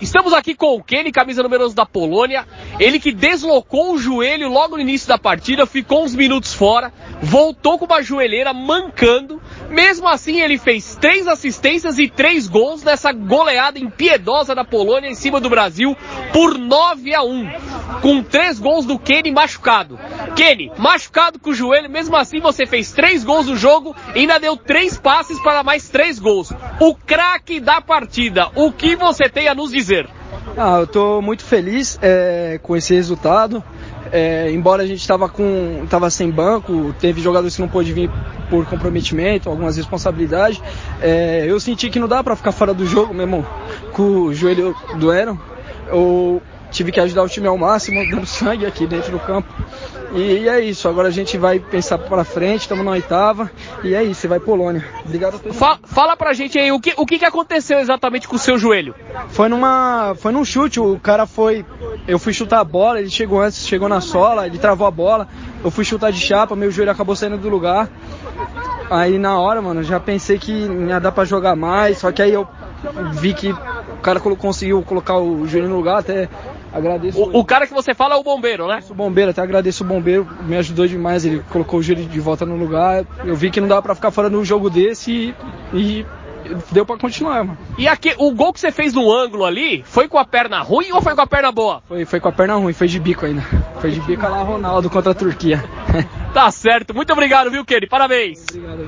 Estamos aqui com o Kenny, camisa número 11 da Polônia. Ele que deslocou o joelho logo no início da partida, ficou uns minutos fora, voltou com uma joelheira mancando. Mesmo assim, ele fez três assistências e três gols nessa goleada impiedosa da Polônia em cima do Brasil por 9 a 1, com três gols do Kenny machucado. Kenny, machucado com o joelho, mesmo assim você fez três gols no jogo e ainda deu três passes para mais três gols. O craque da partida, o que você tem a nos dizer? Ah, eu estou muito feliz é, com esse resultado. É, embora a gente estava com tava sem banco, teve jogadores que não pôde vir por comprometimento, algumas responsabilidades. É, eu senti que não dá para ficar fora do jogo mesmo com o joelho doendo. Tive que ajudar o time ao máximo, dando sangue aqui dentro do campo. E é isso, agora a gente vai pensar para frente, estamos na oitava, e é isso, você vai Polônia. Obrigado a todos. Fala, fala pra gente aí, o que, o que aconteceu exatamente com o seu joelho? Foi numa. Foi num chute, o cara foi. Eu fui chutar a bola, ele chegou antes, chegou na sola, ele travou a bola, eu fui chutar de chapa, meu joelho acabou saindo do lugar. Aí na hora, mano, já pensei que ia dar pra jogar mais, só que aí eu vi que o cara conseguiu colocar o joelho no lugar, até agradeço. O, o, cara que você fala é o bombeiro, né? O bombeiro, até agradeço o bombeiro, me ajudou demais, ele colocou o joelho de volta no lugar. Eu vi que não dava pra ficar fora no jogo desse e, e deu pra continuar, mano. E aqui, o gol que você fez no ângulo ali, foi com a perna ruim ou foi com a perna boa? Foi, foi com a perna ruim, foi de bico ainda. Foi de bico lá Ronaldo contra a Turquia. tá certo, muito obrigado, viu, Kenny? Parabéns. Obrigado,